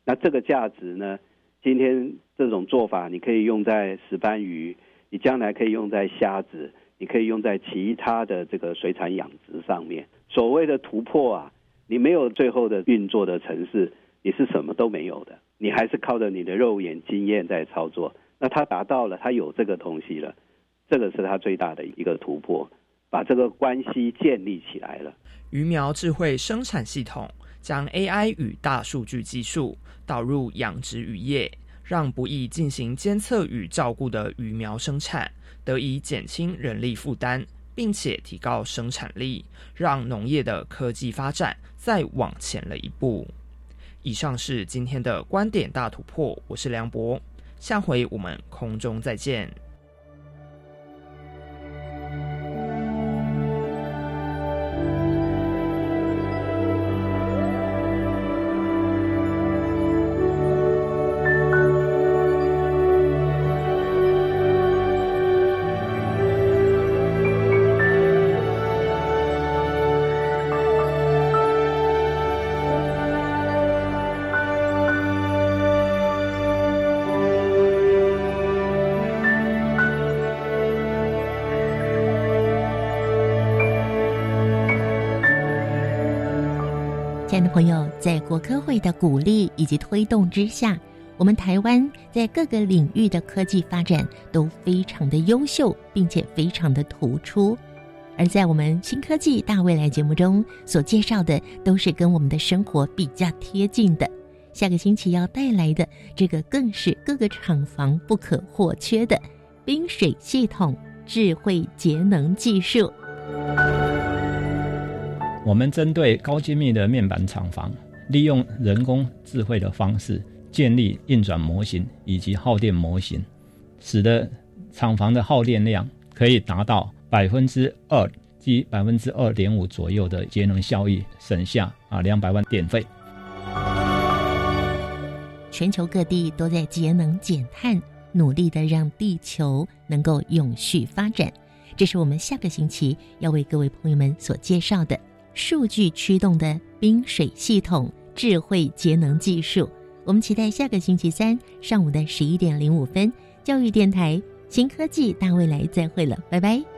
Speaker 11: 那这个价值呢？今天这种做法，你可以用在石斑鱼，你将来可以用在虾子，你可以用在其他的这个水产养殖上面。所谓的突破啊，你没有最后的运作的城市，你是什么都没有的，你还是靠着你的肉眼经验在操作。那它达到了，它有这个东西了，这个是它最大的一个突破。把这个关系建立起来了。
Speaker 10: 鱼苗智慧生产系统将 AI 与大数据技术导入养殖渔业，让不易进行监测与照顾的鱼苗生产得以减轻人力负担，并且提高生产力，让农业的科技发展再往前了一步。以上是今天的观点大突破，我是梁博，下回我们空中再见。
Speaker 1: 亲爱的朋友，在国科会的鼓励以及推动之下，我们台湾在各个领域的科技发展都非常的优秀，并且非常的突出。而在我们新科技大未来节目中所介绍的，都是跟我们的生活比较贴近的。下个星期要带来的这个，更是各个厂房不可或缺的冰水系统智慧节能技术。
Speaker 12: 我们针对高精密的面板厂房，利用人工智慧的方式建立运转模型以及耗电模型，使得厂房的耗电量可以达到百分之二及百分之二点五左右的节能效益，省下啊两百万电费。
Speaker 1: 全球各地都在节能减碳，努力的让地球能够永续发展。这是我们下个星期要为各位朋友们所介绍的。数据驱动的冰水系统智慧节能技术，我们期待下个星期三上午的十一点零五分，教育电台新科技大未来再会了，拜拜。